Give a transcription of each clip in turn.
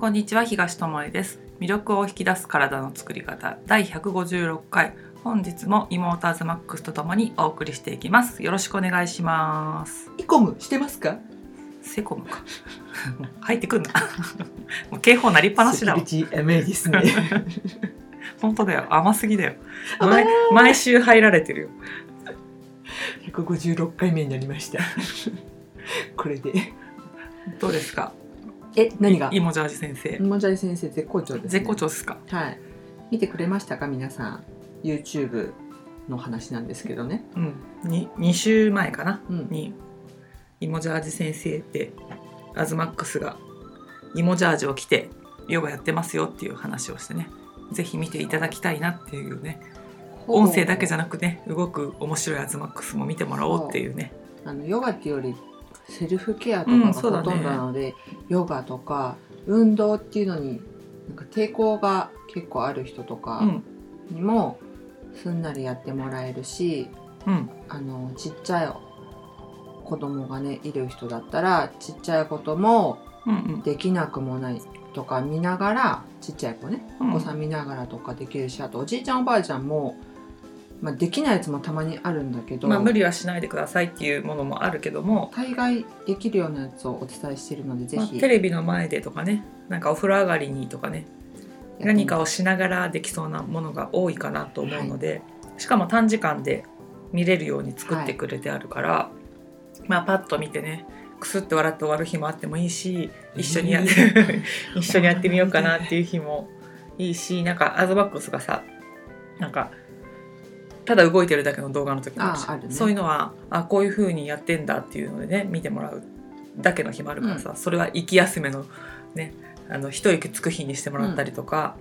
こんにちは東智恵です。魅力を引き出す体の作り方第156回。本日も妹アズマックスとともにお送りしていきます。よろしくお願いします。イコムしてますか？セコムか。入ってくんな。もう警報鳴りっぱなしだわ。本当だよ。甘すぎだよ。毎週入られてるよ。156回目になりました。これで。どうですか？え何が？いもじゃーじ先生。もじゃい先生絶好調です、ね、絶好調ですか？はい。見てくれましたか皆さん？YouTube の話なんですけどね。うん。に2週前かな？うん。にイモジャージ先生ってアズマックスがイモジャージを着てヨガやってますよっていう話をしてね。ぜひ見ていただきたいなっていうね。音声だけじゃなくね動く面白いアズマックスも見てもらおうっていうね。あのヨガっていうよりセルフケアとうんかがほとんどなので、ヨガとか運動っていうのになんか抵抗が結構ある人とかうん。にもすんなりやってもらえるし、うん。あのちっちゃい子供がねいる人だったらちっちゃいこともうんうん。できなくもないとか見ながらちっちゃい子ねうん。お子さん見ながらとかできるしあとおじいちゃんおばあちゃんも、まあ、できないやつもたまにあるんだけど、まあ無理はしないでくださいっていうものもあるけども、大概できるようなやつをお伝えしているのでぜまあ、ひ、テレビの前でとかねなんかお風呂上がりにとかね何かをしながらできそうなものが多いかなと思うので、しかも短時間で見れるように作ってくれてあるから、まあパッと見てねくすって笑って終わる日もあってもいいし一緒にやって 一緒にやってみようかなっていう日もいいしなんかアズバックスがさなんかただ動いてるだけの動画の時もあるしね。そういうのはあこういう風にやってんだっていうのでね見てもらうだけの日もあるからさ、それは息休めのねあの一息つく日にしてもらったりとか、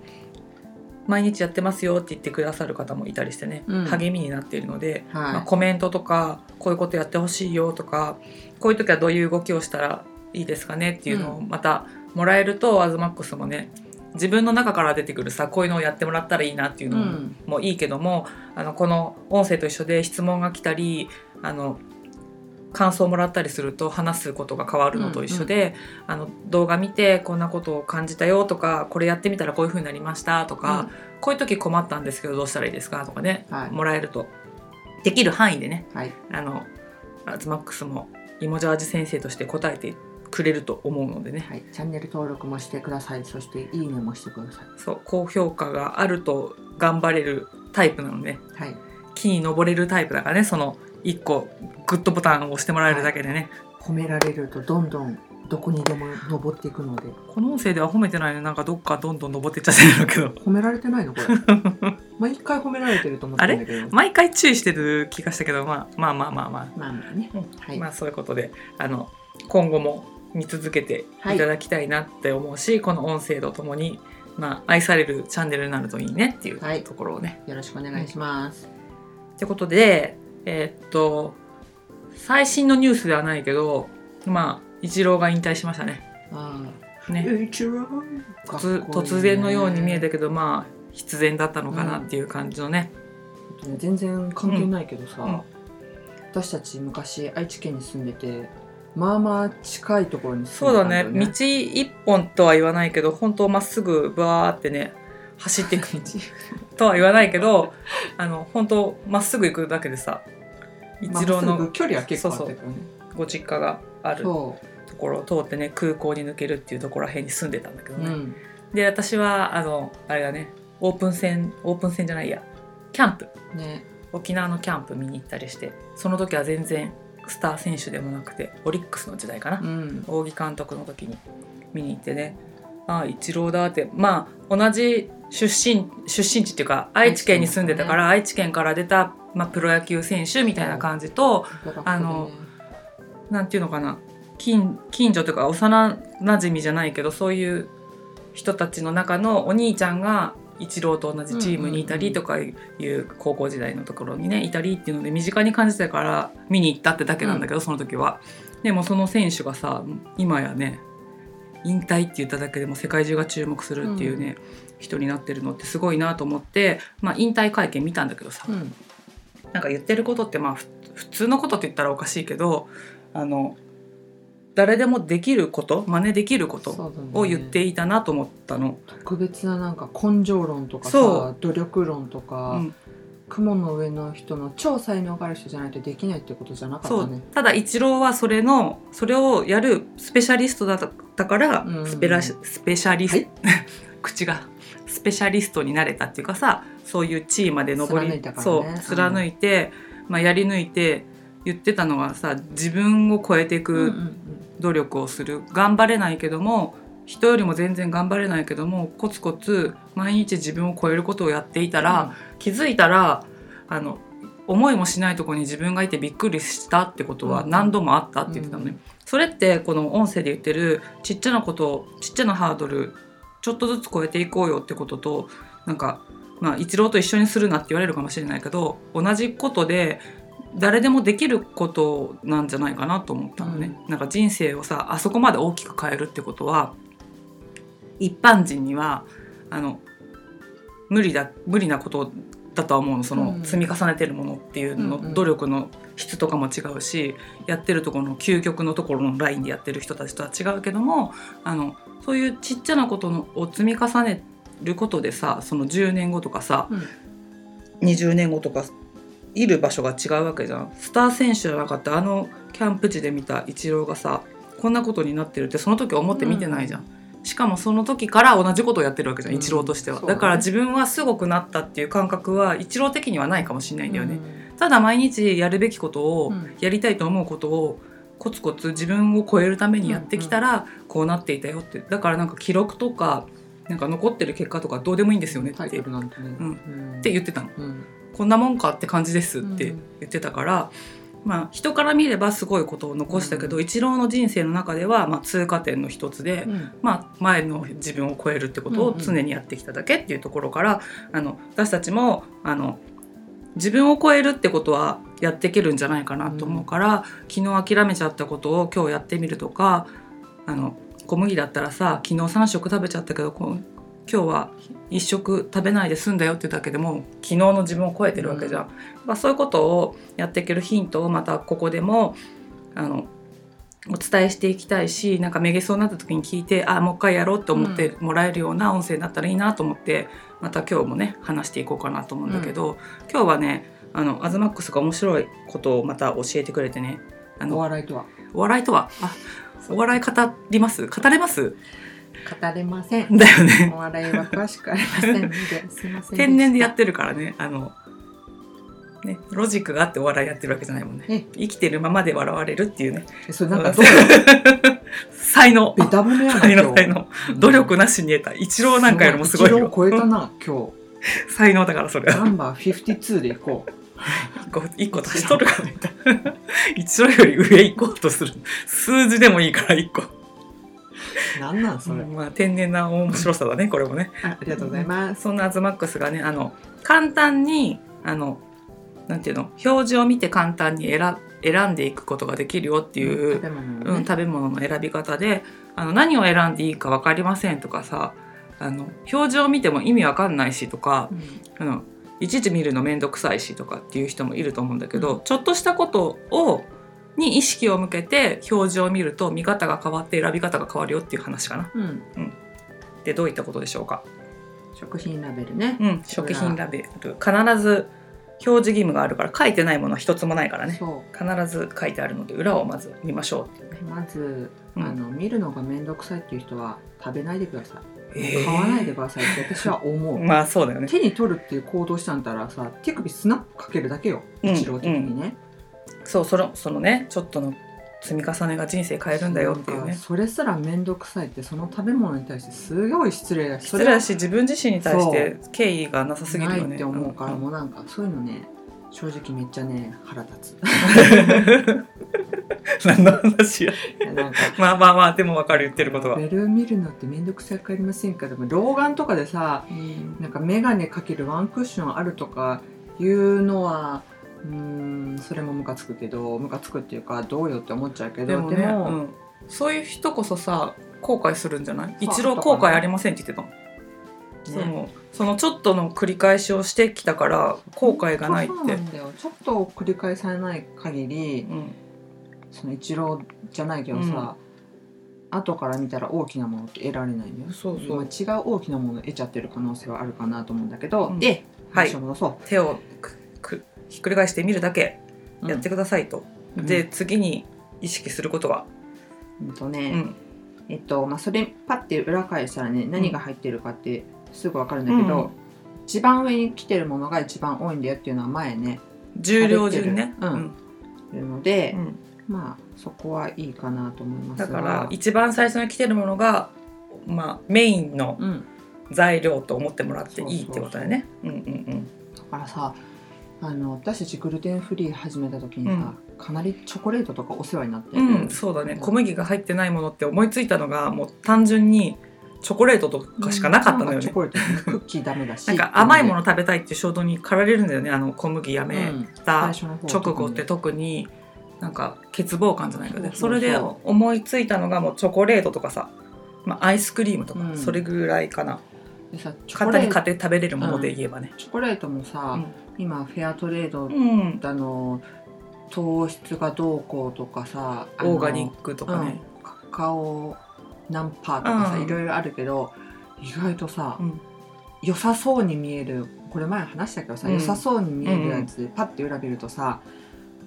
毎日やってますよって言ってくださる方もいたりしてね、うん。励みになっているので、はい、まあ、コメントとかこういうことやってほしいよとかこういう時はどういう動きをしたらいいですかねっていうのをまたもらえると、アズマックスもね自分の中から出てくるさこういうのをやってもらったらいいなっていうのうん。もいいけども、あのこの音声と一緒で質問が来たりあの感想をもらったりすると話すことが変わるのと一緒で、あの動画見てこんなことを感じたよとかこれやってみたらこういう風になりましたとか、こういう時困ったんですけどどうしたらいいですかとかね、はい。もらえるとできる範囲でねはい。あのアズマックスもイモジャージ先生として答えてくれると思うのでね、はい、チャンネル登録もしてください。そしていいねもしてくださそう高評価があると頑張れるタイプなので、いはい。木に登れるタイプだからね。その1個グッドボタンを押してもらえるだけでね、褒められるとどんどんどこにでも登っていくので。この音声では褒めてないのなんかどっかどんどん登ってっちゃってるけど。褒められてないの？これ。毎回褒められてると思ってるんだけど。毎回注意してる気がしたけど、まあ、まあまあまあまあ。まあまあね。はい、まあそういうことであの今後も見続けていただきたいなって思うし、この音声とともに、まあ、愛されるチャンネルになるといいねっていうはい。ところをね。よろしくお願いします、ってことでえーっと最新のニュースではないけどまあイチローが引退しましたね。あね。あ一郎突突然のように見えたけどまあ必然だったのかなっていう感じのね。全然関係ないけどさ、うん。私たち昔愛知県に住んでてまあまあ近いところに住そうだね。道一本とは言わないけど本当まっすぐバーってね走っていくとは言わないけどあの本当まっすぐ行くだけでさ一郎の距離は結構あったけどね。ご実家があるとそころを通ってね空港に抜けるっていうところらへんに住んでたんだけどう、ね、うん、で私はあのあれだねオープン戦オープン戦じゃないやキャンプ。ね。沖縄のキャンプ見に行ったりしてその時は全然スター選手でもなくてオリックスの時代かな、うん。扇監督の時に見に行ってね。ああイチローだって。まあ同じ出身出身地っていうか愛知県に住んでたから愛知県から出た、まあ、プロ野球選手みたいな感じとあのなんていうのかな。近近所というか幼馴染じゃないけどそういう人たちの中のお兄ちゃんがイチローと同じチームにいたりとかいう高校時代のところにねいたりっていうので身近に感じてたから見に行ったってだけなんだけど、その時は。でもその選手がさ今やね引退って言っただけでも世界中が注目するっていうね、人になってるのってすごいなと思って、まあ、引退会見見たんだけどさ、うん。なんか言ってることってまあふ普通のことって言ったらおかしいけどあの誰でもできること真似できることを言っていたなと思ったの。特別ななんか根性論とかそさ努力論とか、うん。雲の上の人の超才能がある人じゃないとできないってことじゃなかったね。ただ一郎はそれのそれをやるスペシャリストだったから、うん。スペラスペシャリスト、はい。口がスペシャリストになれたっていうかさそういう地位まで上り貫いたからそうね貫いて、まあ、やり抜いて言ってたのがさ自分を超えていうんうんうくん努力をする。頑張れないけども人よりも全然頑張れないけどもコツコツ毎日自分を超えることをやっていたら、気づいたらあの思いもしないところに自分がいてびっくりしたってことは何度もあったって言ってたのね。うん。それってこの音声で言ってるちっちゃなことをちっちゃなハードルちょっとずつ超えていこうよってこととなんかまあ一郎と一緒にするなって言われるかもしれないけど同じことで誰でもできることなんじゃないかなと思ったのね。なんか人生をさあそこまで大きく変えるってことは一般人にはあの無理だ無理なことだとは思うの。そのうん積み重ねてるものっていうの、うんうん。努力の質とかも違うしやってるところの究極のところのラインでやってる人たちとは違うけどもあのそういうちっちゃなことのを積み重ねることでさその10年後とかさ、うん。20年後とかいる場所が違うわけじゃん。スター選手じゃなかったあのキャンプ地で見たイチローがさこんなことになってるってその時思って見てないじゃん。しかもその時から同じことをやってるわけじゃん、うん。イチローとしては、ね。だから自分はすごくなったっていう感覚はイチロー的にはないかもしれないんだよね、うん。ただ毎日やるべきことを、うん。やりたいと思うことをコツコツ自分を超えるためにやってきたらこうなっていたよって。だからなんか記録とかなんか残ってる結果とかどうでもいいんですよねってね。うん。うん。って言ってたの。うんこんなもんかって感じですってうん。言ってたから、まあ人から見ればすごいことを残したけど、イチローの人生の中ではまあ通過点の一つで、うん。まあ、前の自分を超えるってことを常にやってきただけっていうところから、あの私たちもあの自分を超えるってことはやっていけるんじゃないかなと思うから、昨日諦めちゃったことを今日やってみるとかあの小麦だったらさ昨日3食食べちゃったけど今日は1食食べないで済んだよってだけでも昨日の自分を超えてるわけじゃん。まあ、そういうことをやっていけるヒントをまたここでもあのお伝えしていきたいしなんかめげそうになった時に聞いてあもう一回やろうと思ってもらえるような音声になったらいいなと思って、また今日もね話していこうかなと思うんだけど、今日はねあのアズマックスが面白いことをまた教えてくれてね。あおの笑いとは？お笑いとは？あお笑い語ります？語れます？語れません。だよね。お笑いは詳しくありませんので、すいません。天然でやってるからね。あのねロジックがあってお笑いやってるわけじゃないもんね。え生きてるままで笑われるっていうね。て。それなんかどうだ才能。ベタ褒めやな才能才能。努力なしに得た。一郎なんかよりもすごいよ。超えたな、今 才能だからそれナンバー52でいこう。一個一個足しとるからね。一郎より上行こうとする。数字でもいいから一個 なんなんそれ。まあ天然な面白さだねこれもねあありがとうございます。そんなアズマックスがねあの簡単にあのなんていうの表示を見て簡単に選選んでいくことができるよっていう、食べ物うん。食べ物の選び方であの何を選んでいいか分かりませんとかさあの表示を見ても意味わかんないしとかうんあのいちいち見るの面倒くさいしとかっていう人もいると思うんだけど、ちょっとしたことをに意識を向けて表示を見ると見方が変わって選び方が変わるよっていう話かな。うん。でどういったことでしょうか？食品ラベルね。うん、食品ラベル必ず表示義務があるから書いてないものは一つもないからねそ必ず書いてあるので裏をまず見ましょうね。う。まず、うんあの見るのが面倒くさいっていう人は食べないでください。えー買わないでくださいって私は思う。まあそうだよね。手に取るっていう行動したんだったらさ手首スナップかけるだけようん一郎的にね、そうそのそのねちょっとの積み重ねが人生変えるんだよっていうね。それすら面倒くさいってその食べ物に対してすごい失礼だし失礼だし自分自身に対して敬意がなさそすぎるよね。れないって思うから、んもうなんかそういうのね正直めっちゃね腹立つ 何の話や。なんか まあまあまあでも分かる言ってることは。ベル見るのって面倒くさくありませんかでも老眼とかでさなんか眼鏡かけるワンクッションあるとかいうのはうーんそれもムカつくけどムカつくっていうかどうよって思っちゃうけどでもね、うん、そういう人こそさ後悔するんじゃない？そう一郎後悔。ありませんって言ってたの。そのそのちょっとの繰り返しをしてきたから後悔がないって。そうな。んだよ。ちょっと繰り返されない限りうん。その一郎じゃないけどさ、後から見たら大きなものって得られないんだよ。そうそう。まあ、違う大きなものを得ちゃってる可能性はあるかなと思うんだけど、うん。ではい。話を戻そ手をくくひっくり返してみるだけうやってくださいと、うん。で次に意識することは、うんとね、うん。えっとまあそれパッて裏返したらね何が入ってるかってすぐ分かるんだけど、うん。一番上に来てるものが一番多いんだよっていうのは前ね重量順ね、うん。うん。ので、うん。まあそこはいいかなと思いますが。だから一番最初に来てるものが、まあ、メインのうん、材料と思ってもらっていいってことだよね。うんうん。だからさあの私たちグルテンフリー始めた時にさ、かなりチョコレートとかお世話になって、うん、うん、そうだね。小麦が入ってないものって思いついたのがもう単純にチョコレートとかしかなかったのよね。なん。かチョ。コレートクッキーダメだし。なんか甘いもの食べたいって衝動に駆られるんだよね。あの小麦やめうんた直後って特になんか欠乏感じゃないかね。それで思いついたのがもうチョコレートとかさ、まあ、アイスクリームとか、うん。それぐらいかな。でさ簡単に買って食べれるもので言えばね。チョコレートもさ、今フェアトレードうん。うんあの糖質がどうこうとかさオーガニックとかね。うん。カカオ何パーとかさ、うん。いろいろあるけど意外とさ、うん。良さそうに見えるこれ前話したけどさ、うん。良さそうに見えるやつでパッて裏見るとさ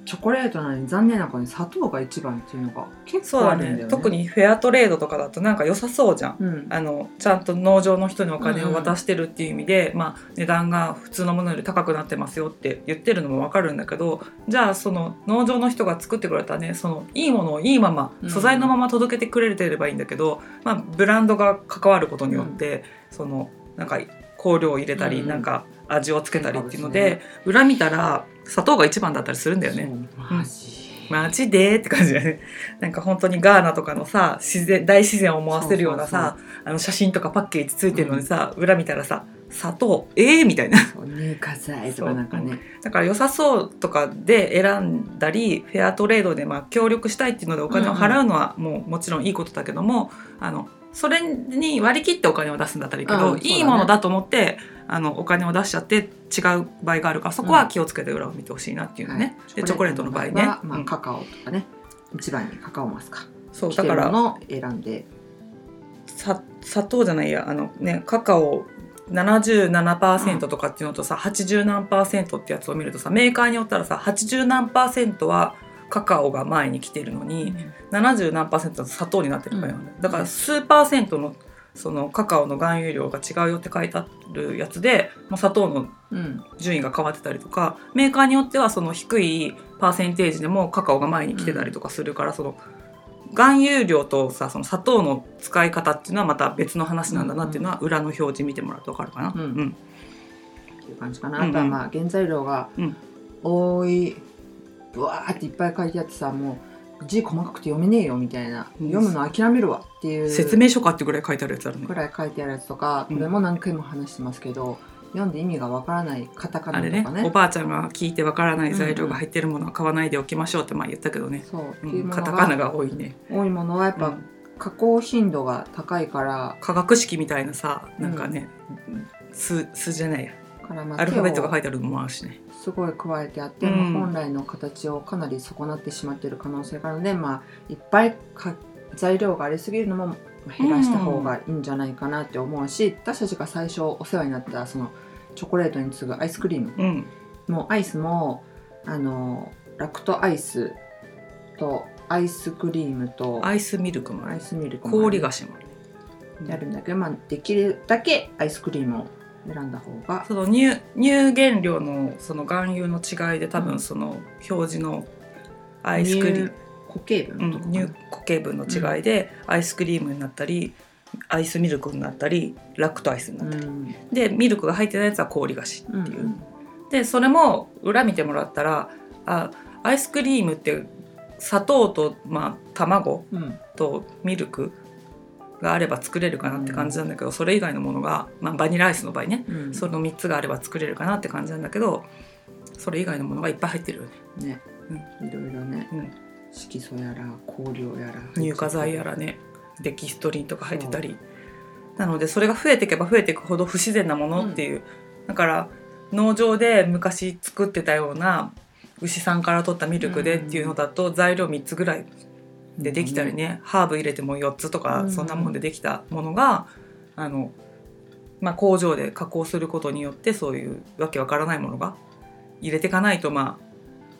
チョコレートなのに残念なことに砂糖が一番っていうのが結そうだ構あるんだよね。ね。特にフェアトレードとかだとなんか良さそうじゃん。うん。あのちゃんと農場の人にお金を渡してるっていう意味で、まあ、値段が普通のものより高くなってますよって言ってるのも分かるんだけどじゃあその農場の人が作ってくれたねそのいいものをいいままうん。素材のまま届けてくれてればいいんだけど、まあ、ブランドが関わることによって、そのなんか香料を入れたり、うん。なんか味をつけたりっていうのでで裏見たら砂糖が一番だったりするんだよね。マジ、マジでって感じだよね。なんか本当にガーナとかのさ、自然、大自然を思わせるようなさ、あの写真とかパッケージついてるのにさ、裏見たらさ、砂糖、ええー、みたいな。乳化剤とかなんかね。だから良さそうとかで選んだり、フェアトレードでまあ協力したいっていうのでお金を払うのはもうもちろんいいことだけども、あの、それに割り切ってお金を出すんだったらいいけど、うんね。いいものだと思って、あの、お金を出しちゃって違う場合があるから、そこは気をつけて裏を見てほしいなっていうのね。で、チョコレートの場合ね。はまあ、うん。カカオとかね一番にカカオマスか。そう、だから、ものを選んで。さ砂糖じゃないやあのねカカオ77%とかっていうのとさ、80何パーセントってやつを見るとさメーカーによったらさ80何パーセントはカカオが前に来てるのに、70何パーセントは砂糖になってるからよ、うん。だから数パーセントのそのカカオの含有量が違うよって書いてあるやつで、まあ、砂糖のうん。順位が変わってたりとかメーカーによってはその低いパーセンテージでもカカオが前に来てたりとかするから、その含有量とさその砂糖の使い方っていうのはまた別の話なんだなっていうのは裏の表示見てもらうと分かるかな。うん。うん。っていう感じかな、うんうん。あとはまあ原材料がうん多いぶわーっていっぱい書いてあってさもう字細かくて読めねえよみたいな、うん。読むの諦めるわ。っていう。説明書かってぐらい書いてあるやつあるねく。らい書いてあるやつとかうん。これも何回も話してますけど、読んで意味がわからないカタカナとかね。おばあちゃんが聞いてわからない材料が入ってるものは買わないでおきましょうってまあ言ったけどね、そううカタカナがが多いね、多いものはやっぱうん。加工頻度が高いから。化学式みたいなさなんかね、数数じゃないや。からまあアルファベットが書いてあるのもあるしね。すごい加えてあって、うん。まあ本来の形をかなり損なってしまっている可能性があるので、まあ、いっぱいか材料がありすぎるのもまあ減らした方がいいんじゃないかなって思うし、私たちが最初お世話になったそのチョコレートに次ぐアイスクリームうん。もうアイスもあのラクトアイスとアイスクリームとアイスミルクもアイスミルクも氷菓子もあるんだけど、まあ、できるだけアイスクリームを選んだ方が。その乳乳原料のその含有の違いで多うん。分その表示のアイスクリーム、固形う分とかかな、ん乳固形分の違いでアイスクリームになったりアイスミルクになったりラクトアイスになったり、うん。でミルクが入ってないやつは氷菓子ってう。んいう、でそれも裏見てもらったらあアイスクリームって砂糖と、まあ、卵うん。とミルクがあれば作れるかなって感じなんだけど、それ以外のものが、まあ、バニラアイスの場合ね、うん。その3つがあれば作れるかなって感じなんだけどそれ以外のものがいっぱい入ってるよね、ね、いろいろね。うん、色素やら香料やら乳化剤やらねデキストリンとか入ってたり。なのでそれが増えていけば増えていくほど不自然なものっていう、だから農場で昔作ってたような牛さんから取ったミルクでっていうのだと材料3つぐらいでできたりね、ハーブ入れても4つとか、うん。そんなもんでできたものがあの、まあ、工場で加工することによってそういうわけわからないものが入れていかないと、ま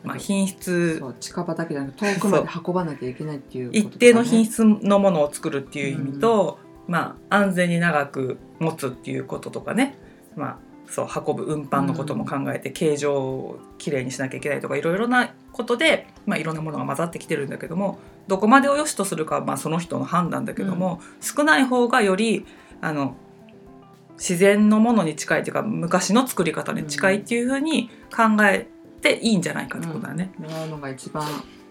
あ、まあ品質近場だけじゃなく遠くまで運ばなきゃいけないっていうこと一定の品質のものを作るっていう意味と、まあ、安全に長く持つっていうこととかね、まあ、そう運ぶ運搬のことも考えて、形状をきれいにしなきゃいけないとかいろいろなことで、まあ、いろんなものが混ざってきてるんだけどもどこまでを良しとするかは、まあ、その人の判断だけども、少ない方がよりあの自然のものに近いというか昔の作り方に近いっていうふうに考えていいんじゃないかってことだね。うのが一番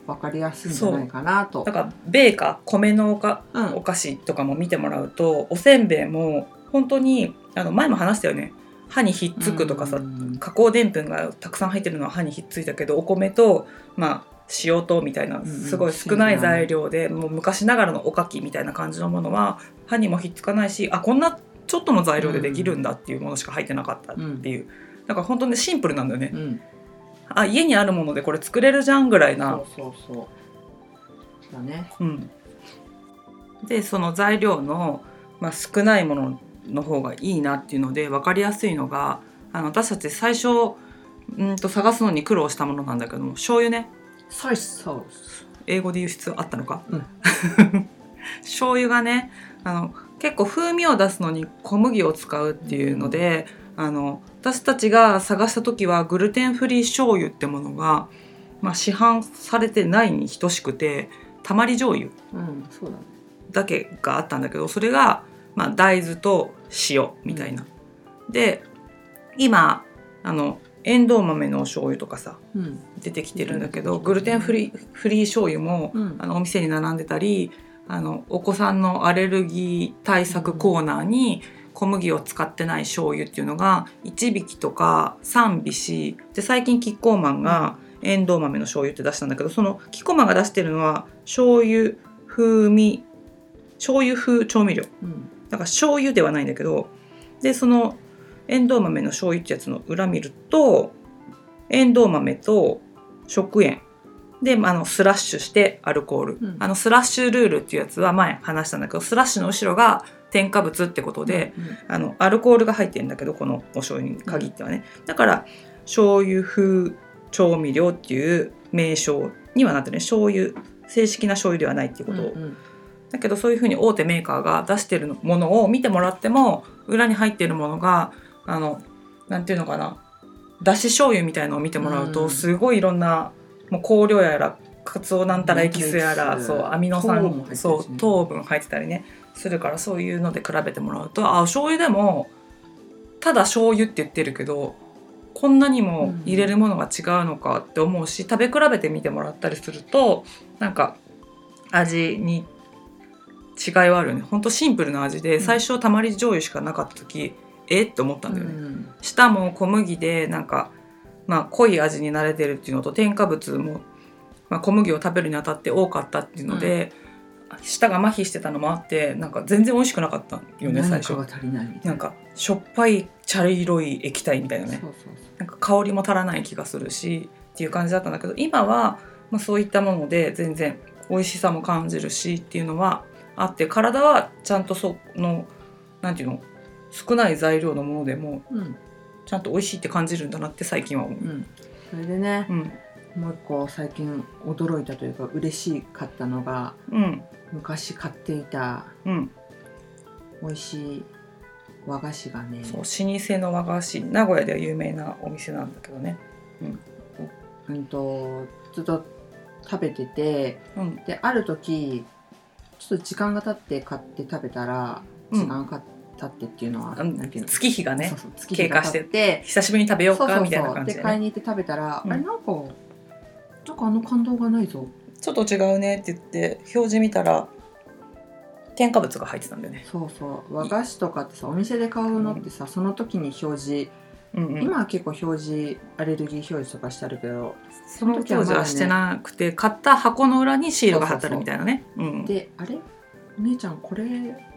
わかりやすいんじゃないかなと。だから米菓米のおかうん。お菓子とかも見てもらうとおせんべいも本当にあの前も話したよね歯にひっつくとかさ、うん。加工でんぷんがたくさん入ってるのは歯にひっついたけどお米とまあ塩とみたいなうんすごい少ない材料で、もう昔ながらのおかきみたいな感じのものは歯にもひっつかないしあこんなちょっとの材料でできるんだっていうものしか入ってなかったっていう、だから本当にシンプルなんだよね、うん。あ家にあるものでこれ作れるじゃんぐらいな。そうそうそう。だね。うん、でその材料の、まあ、少ないものの方がいいなっていうので分かりやすいのがあの私たち最初うんと探すのに苦労したものなんだけども醤油ね。ソイスソース英語で言う必要あったのか、うん。醤油がねあの結構風味を出すのに小麦を使うっていうので、あの私たちが探した時はグルテンフリー醤油ってものが、まあ、市販されてないに等しくてたまり醤油だけがあったんだけどそれが、まあ、大豆と塩みたいな。で今あのエンドウ豆のお醤油とかさうん。出てきてるんだけどグルテンフリーフリー醤油も、うん。あのお店に並んでたりあのお子さんのアレルギー対策コーナーに小麦を使ってない醤油っていうのが1匹とか3匹で最近キッコーマンがエンドウ豆の醤油って出したんだけどそのキッコーマンが出してるのは醤油風味醤油風調味料。うんだから醤油ではないんだけどでそのエンドウ豆の醤油ってやつの裏見るとエンドウ豆と食塩。であのスラッシュしてアルコール、うん。あのスラッシュルールっていうやつは前話したんだけどスラッシュの後ろが添加物ってことで、あのアルコールが入ってるんだけどこのお醤油に限ってはね、だから醤油風調味料っていう名称にはなってるね。醤油正式な醤油ではないっていうことを、うんうんだけどそういうふうに大手メーカーが出してるものを見てもらっても裏に入ってるものがあのなんていうのかな。だし醤油みたいのを見てもらうと、うん。すごいいろんなもう香料やらかつおなんたらエキスやら、そうアミノ酸糖も入ってるしね。そう糖分入ってたりねするからそういうので比べてもらうとあ醤油でもただ醤油って言ってるけどこんなにも入れるものが違うのかって思うし、食べ比べてみてもらったりするとなんか味に違いはあるよね。ほんとシンプルな味で、ん。最初たまり醤油しかなかった時えって思ったんだよね、うん。舌も小麦でなんか、まあ、濃い味に慣れてるっていうのと添加物も、まあ、小麦を食べるにあたって多かったっていうので、舌が麻痺してたのもあってなんか全然美味しくなかったよね最初何かが足りなんかしょっぱい茶色い液体みたいなね。なんか香りも足らない気がするしっていう感じだったんだけど今は、まあ、そういったもので全然美味しさも感じるしっていうのはあって体はちゃんとそのなんていうの少ない材料のものでもそううん。ちゃんと美味しいって感じるんだなって最近は思う。うん。それでねうん、もう一個最近驚いたというか嬉しかったのがうん、昔買っていたうん、美味しい和菓子がねそう老舗の和菓子名古屋では有名なお店なんだけどね。うんとずっと食べててうん、である時ちょっと時間が経って買って食べたらうん。時間が経ってっていうのは、うんなんていうの？月日がねそうそう月日が経って久しぶりに食べようかみたいな感じで,、ね、で買いに行って食べたら、うん。あれなんかなんかあの感動がないぞ。ちょっと違うねって言って表示見たら添加物が入ってたんだよね。そうそう和菓子とかってさお店で買うのってさ、その時に表示、うんうん、今は結構表示アレルギー表示とかしてあるけどその当時はしてなくて買った箱の裏にシールが貼ってあるみたいなね。うん。であれ？お姉ちゃんこれ？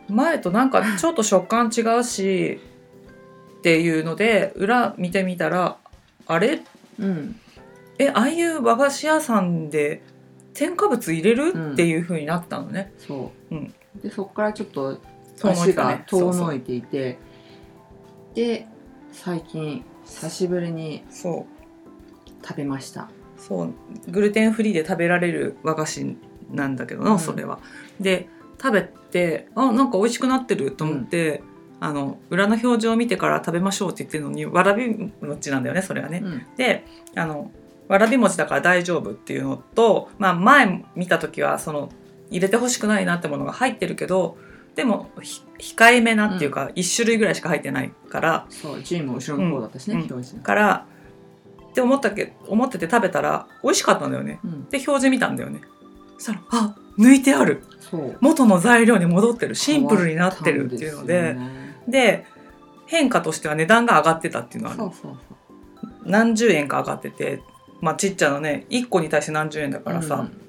前となんかちょっと食感違うしっていうので裏見てみたらあれ？うん。えああいう和菓子屋さんで添加物入れる、っていう風になったのね。そう、うん。でそこからちょっと足が遠のいていて。で最近久しぶりにそう。食べました。そう。グルテンフリーで食べられる和菓子なんだけどな、うん。それは。で食べてあなんか美味しくなってると思って、あの裏の表示を見てから食べましょうって言ってるのにわらび餅なんだよねそれはね。うん。であのわらび餅だから大丈夫っていうのと、まあ、前見た時はその入れてほしくないなってものが入ってるけどでもひ控えめなっていうか、1種類ぐらいしか入ってないから。そうジンも後ろの方だったしね、うん。表示からって思ったけ思ってて食べたら美味しかったんだよね。うん。で表示見たんだよね。そしたらあ抜いてある。元の材料に戻ってる。シンプルになってるっていうので。ね。で変化としては値段が上がってたっていうのは何十円か上がってて、まあ、ちっちゃなね1個に対して何十円だからさ、うん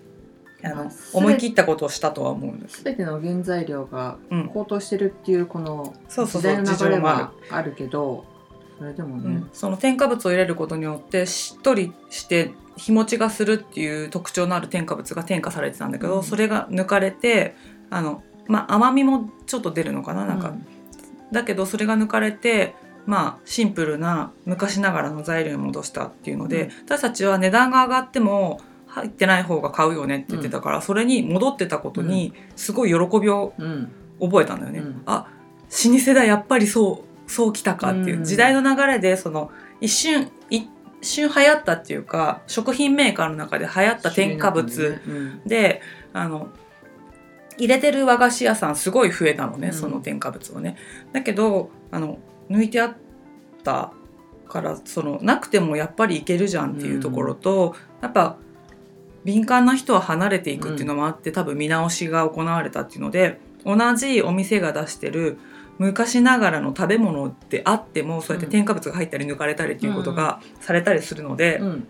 あのまあ思い切ったことをしたとは思うんです。全ての原材料がうん、高騰してるっていうこの時代の流れはある。けどそれでもね、うん、その添加物を入れることによってしっとりして日持ちがするっていう特徴のある添加物が添加されてたんだけど、うん。それが抜かれてあの、まあ、甘みもちょっと出るのかななんか、うんだけどそれが抜かれてまあシンプルな昔ながらの材料に戻したっていうので、うん。私たちは値段が上がっても入ってない方が買うよねって言ってたから、それに戻ってたことにすごい喜びをうん。覚えたんだよね。うん。あ老舗だやっぱりそうそうきたかっていう、うん。時代の流れでその一瞬一瞬流行ったっていうか食品メーカーの中で流行った添加物うん。であの入れてる和菓子屋さんすごい増えたのね、うん。その添加物をね。だけどあの抜いてあったからそのなくてもやっぱりいけるじゃんっていうところと、やっぱ敏感な人は離れていくっていうのもあって、多分見直しが行われたっていうので同じお店が出してる昔ながらの食べ物であってもそうやって添加物が入ったり抜かれたりっていうことがされたりするので、うん。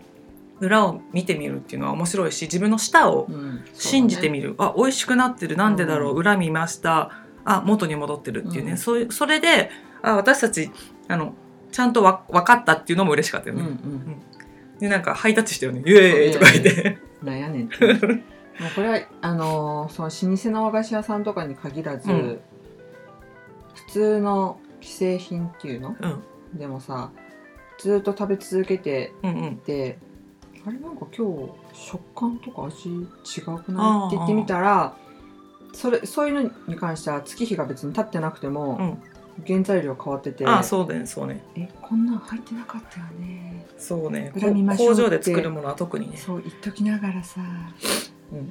裏を見てみるっていうのは面白いし自分の舌をうん。信じてみる、あ美味しくなってる。なんでだろう、うん。裏見ました。あ元に戻ってるっていうね、うん。そういうそれであ私たちあのちゃんとわ分かったっていうのも嬉しかったようんうね、ん。でなんかハイタッチしたよね「イエーイ!」とか言ってなんやねんって もうこれはあのーその老舗の和菓子屋さんとかに限らず、うん。普通の既製品っていうの？うん。でもさずっと食べ続けてうんうん。てあれなんか今日食感とか味違くない？って言ってみたらそれそういうのに関しては月日が別に経ってなくても、うん原材料変わってて。あそうだねそうね。えこんなん入ってなかったよね。そうね。工場で作るものは特にね。そう言っときながらさ。うん。っ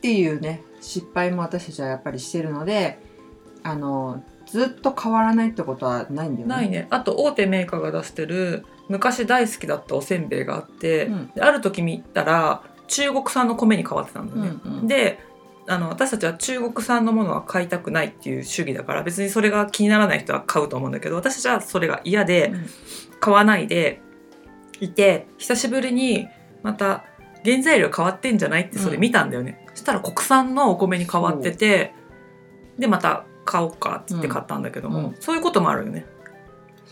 ていうね失敗も私たちはやっぱりしてるのであのずっと変わらないってことはないんだよね。ないね。あと大手メーカーが出してる昔大好きだったおせんべいがあって、うん。である時見たら中国産の米に変わってたんだよね、うんうん。であの私たちは中国産のものは買いたくないっていう主義だから別にそれが気にならない人は買うと思うんだけど私たちはそれが嫌でうん。買わないでいて久しぶりにまた原材料変わってんじゃないってそれ見たんだよね、そしたら国産のお米に変わっててでまた買おうかって言って買ったんだけども、うん。うんそういうこともあるよね。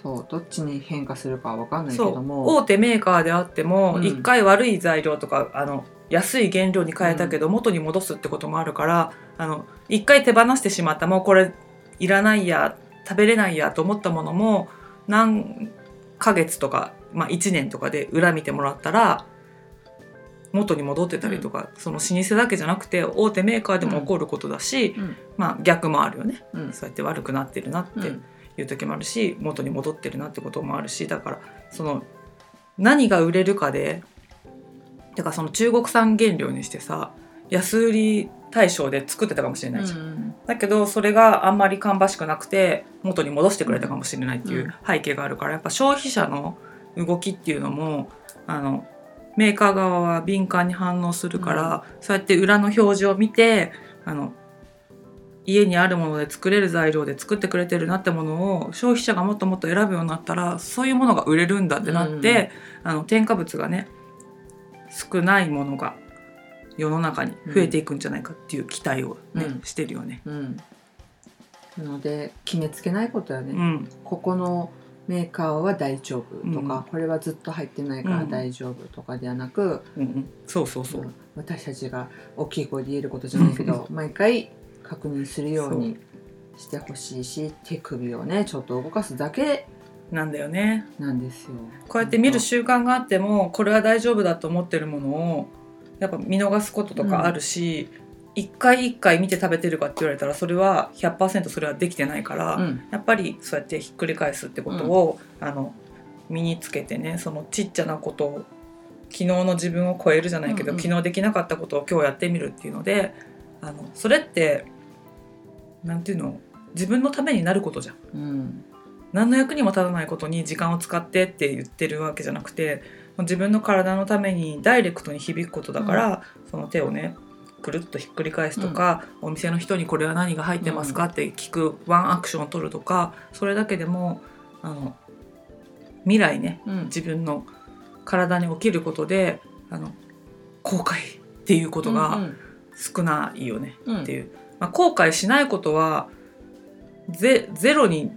そうどっちに変化するかは分かんないけども。大手メーカーであってもうん。一、回悪い材料とかあの安い原料に変えたけど元に戻すってこともあるからあの一回手放してしまったもうこれいらないや食べれないやと思ったものも何ヶ月とか、まあ、1年とかで裏見てもらったら元に戻ってたりとか、その老舗だけじゃなくて大手メーカーでも起こることだし、うん。まあ逆もあるよね。うん。そうやって悪くなってるなってうん。いう時もあるし、元に戻ってるなってこともあるしだからその何が売れるかでてかその中国産原料にしてさ安売り対象で作ってたかもしれないじゃん、うんだけどそれがあんまり芳しくなくて元に戻してくれたかもしれないっていううん。背景があるからやっぱ消費者の動きっていうのもあのメーカー側は敏感に反応するから、そうやって裏の表示を見てあの家にあるもので作れる材料で作ってくれてるなってものを消費者がもっともっと選ぶようになったらそういうものが売れるんだってなって、あの添加物がね少ないものが世の中に増えていくんじゃないかっていう期待をね、うん。してるよね。うん。なので決めつけないことやね、うん、ここのメーカーは大丈夫とか、うん。これはずっと入ってないから大丈夫とかではなく、そうそうそう、うん。私たちが大きい声で言えることじゃないけど毎回確認するようにしてほしいし手首をねちょっと動かすだけなんだよね。なんですよ。こうやって見る習慣があってもこれは大丈夫だと思ってるものをやっぱ見逃すこととかあるし、一回一回見て食べてるかって言われたらそれは100%それはできてないから、うん。やっぱりそうやってひっくり返すってことを、あの身につけてねそのちっちゃなことを昨日の自分を超えるじゃないけど、うんうん。昨日できなかったことを今日やってみるっていうのであのそれってなんていうの自分のためになることじゃん。うん何の役にも立たないことに時間を使ってって言ってるわけじゃなくて自分の体のためにダイレクトに響くことだから、その手をねくるっとひっくり返すとか、お店の人にこれは何が入ってますか？って聞くワンアクションを取るとかそれだけでもあの未来ねうん。自分の体に起きることであの後悔っていうことが少ないよねうんっていう、まあ、後悔しないことはゼゼロに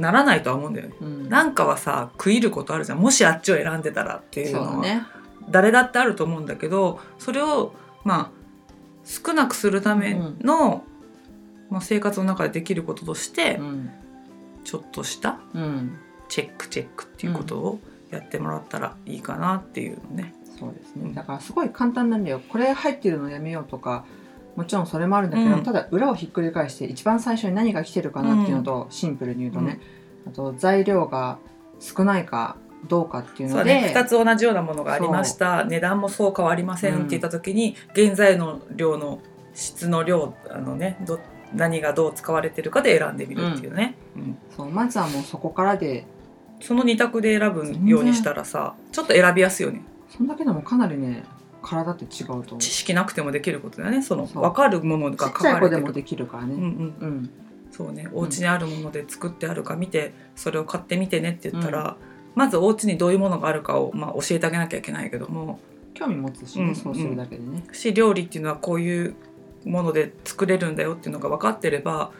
ならないとは思うんだよね。うんなんかはさ食いることあるじゃんもしあっちを選んでたらっていうのはね。誰だってあると思うんだけどそれをまあ少なくするための、まあ、生活の中でできることとして、うんちょっとしたうんチェックチェックっていうことをやってもらったらいいかなっていうのね。そうですうんね。だからすごい簡単なんだよ。これ入ってるのやめようとか。もちろんそれもあるんだけど、うん。ただ裏をひっくり返して一番最初に何が来てるかなっていうのと、シンプルに言うとね、あと材料が少ないかどうかっていうのでね、2つ同じようなものがありました。値段もそう変わりませんって言った時に、現在の量の質の量あのねど何がどう使われてるかで選んでみるっていうね、うん。そう。まずはもうそこからでその2択で選ぶようにしたらさちょっと選びやすいよね。そんだけでもかなりね体って違うと思う。知ち識なくてもできることだよね。その分かるものがっ書ちゃい子でもかれてる。できるからね。うんうん。うん。そうね。お家にあるもので作ってあるか見てそれを買ってみてねって言ったら、まずお家にどういうものがあるかを、まあ、教えてあげなきゃいけないけども。興味持つしね、うん。そうするだけでね。し料理っていうのはこういうもので作れるんだよっていうのが分かってれば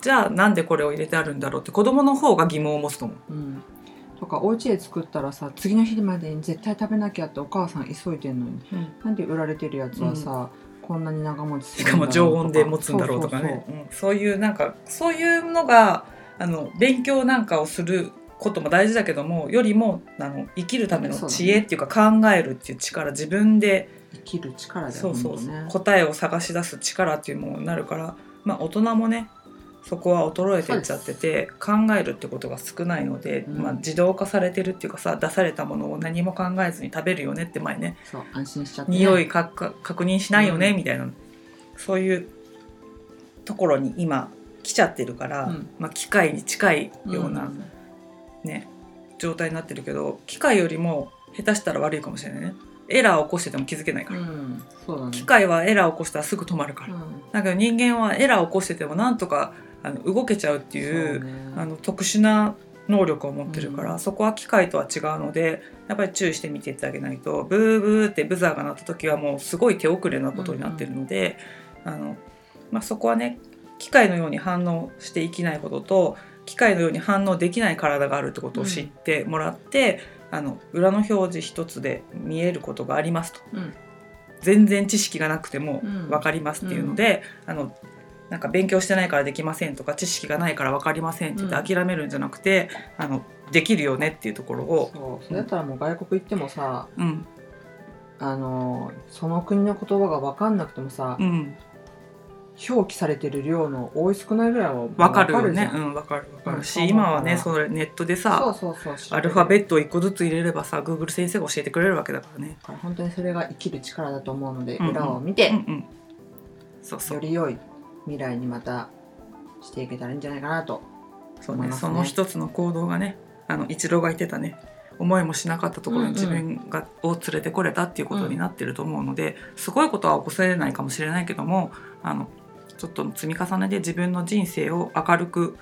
じゃあなんでこれを入れてあるんだろうって子供の方が疑問を持つと思う。うんとかお家で作ったらさ次の日までに絶対食べなきゃってお母さん急いでんのに。なんで売られてるやつはさ、こんなに長持ちすしかもるんだろうと常温で持つんだろうとかね。そういうなんかそういうのがあの勉強なんかをすることも大事だけどもよりもあの生きるための知恵っていうか考えるっていう力自分で生きる力だよそうそう答えを探し出す力っていうものになるから、まあ、大人もねそこは衰えてっちゃってて考えるってことが少ないので、うん。まあ、自動化されてるっていうかさ出されたものを何も考えずに食べるよねって前ねそう安心しちゃって、ね、匂いかか確認しないよね、うん。みたいなそういうところに今来ちゃってるから、うん。まあ、機械に近いような、ん。ね状態になってるけど機械よりも下手したら悪いかもしれないね。エラーを起こしてても気づけないから、うん。ね。機械はエラーを起こしたらすぐ止まるから、うん。だけど人間はエラーを起こしててもなんとかあの動けちゃうっていうね。あの特殊な能力を持ってるから、うん。そこは機械とは違うのでやっぱり注意して見ていってあげないとブーブーってブザーが鳴った時はもうすごい手遅れなことになってるので、あのまあ、そこはね機械のように反応していけないことと機械のように反応できない体があるってことを知ってもらって、あの裏の表示一つで見えることがありますと。うん。全然知識がなくてもうん。分かりますっていうので、あのなんか勉強してないからできませんとか知識がないから分かりませんって言って諦めるんじゃなくて、あのできるよねっていうところを、そうそれだったらもう外国行ってもさうん。あのその国の言葉が分かんなくてもさ、うん、表記されてる量の多い少ないぐらいは分かるよね、うん、分かる分かる。し、うん今はねそそれネットでそうさそうそう。アルファベッットを1個ずつ入れればさ Google 先生が教えてくれるわけだからね。ト本当にそれが生きる力だと思うので、うんうん。裏を見て、うんうん、そうそう。より良い未来にまたしていけたらいいんじゃないかなとそうね思いますね。その一つの行動がねあの一郎が言ってたね思いもしなかったところに自分が、を連れてこれたっていうことになってると思うので、すごいことは起こせないかもしれないけどもあのちょっと積み重ねで自分の人生を明るく、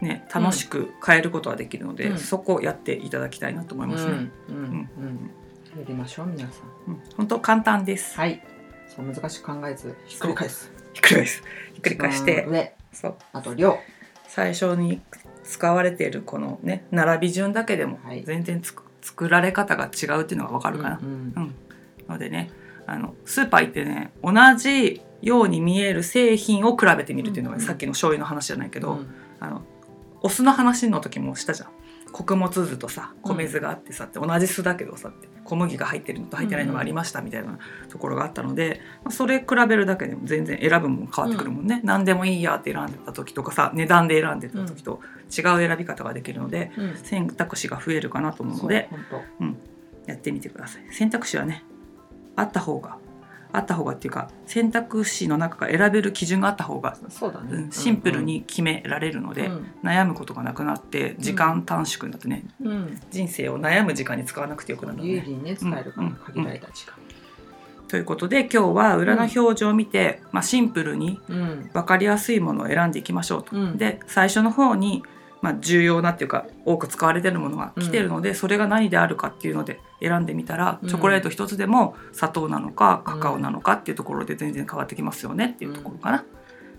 ね、楽しく変えることはできるので、うん。そこをやっていただきたいなと思いますね。うん。うんうん。やりましょう皆さん。うん。本当簡単です。はい。そう難しく考えずひっくり返すひっくり返す。ひっくり返して。上。そう。あと量。最初に使われているこのね並び順だけでもはい。全然つく作られ方が違うっていうのがわかるかな。うんのでねあのスーパー行ってね同じように見える製品を比べてみるっていうのが、うん。さっきの醤油の話じゃないけど、うん。あのお酢の話の時もしたじゃん穀物酢とさ米酢があってさって同じ酢だけどさって小麦が入ってるのと入ってないのがありましたみたいなところがあったので、まあそれ比べるだけでも全然選ぶもん変わってくるもんね、何でもいいやって選んでた時とかさ値段で選んでた時と違う選び方ができるのでうん。選択肢が増えるかなと思うので本当やってみてください。選択肢はねあった方があった方がっていうか選択肢の中から選べる基準があった方が、そうだね。うんシンプルに決められるので、うん。悩むことがなくなって時間短縮になってね、うん。人生を悩む時間に使わなくてよくなるのね。有利にね使えるからうん限られた時間ということで今日は裏の表示を見て、まあ、シンプルにうん。分かりやすいものを選んでいきましょうと。うん。で最初の方に、まあ、重要なっていうか多く使われてるものが来てるので、それが何であるかっていうので選んでみたら、うん。チョコレート一つでも砂糖なのかカカオなのかっていうところで全然変わってきますよねっていうところかな。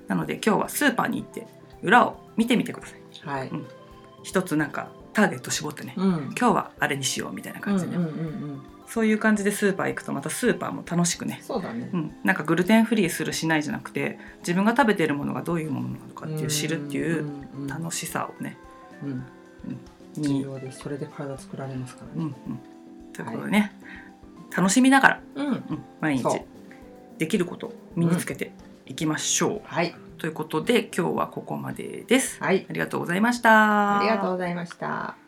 なので今日はスーパーに行って裏を見てみてください。はい。うん。一つなんかターゲット絞ってね、うん。今日はあれにしようみたいな感じで、うんうんうんうんそういう感じでスーパー行くとまたスーパーも楽しくね、そうだね。うん、なんかグルテンフリーするしないじゃなくて自分が食べてるものがどういうものなのかっていう知るっていううん楽しさをね、うん。重に、要です。それで体作られますからね。うんうん、ということでね、楽しみながら、うん。うん、毎日できることを身につけていきましょう、はい。ということで今日はここまでです。はい。ありがとうございました。ありがとうございました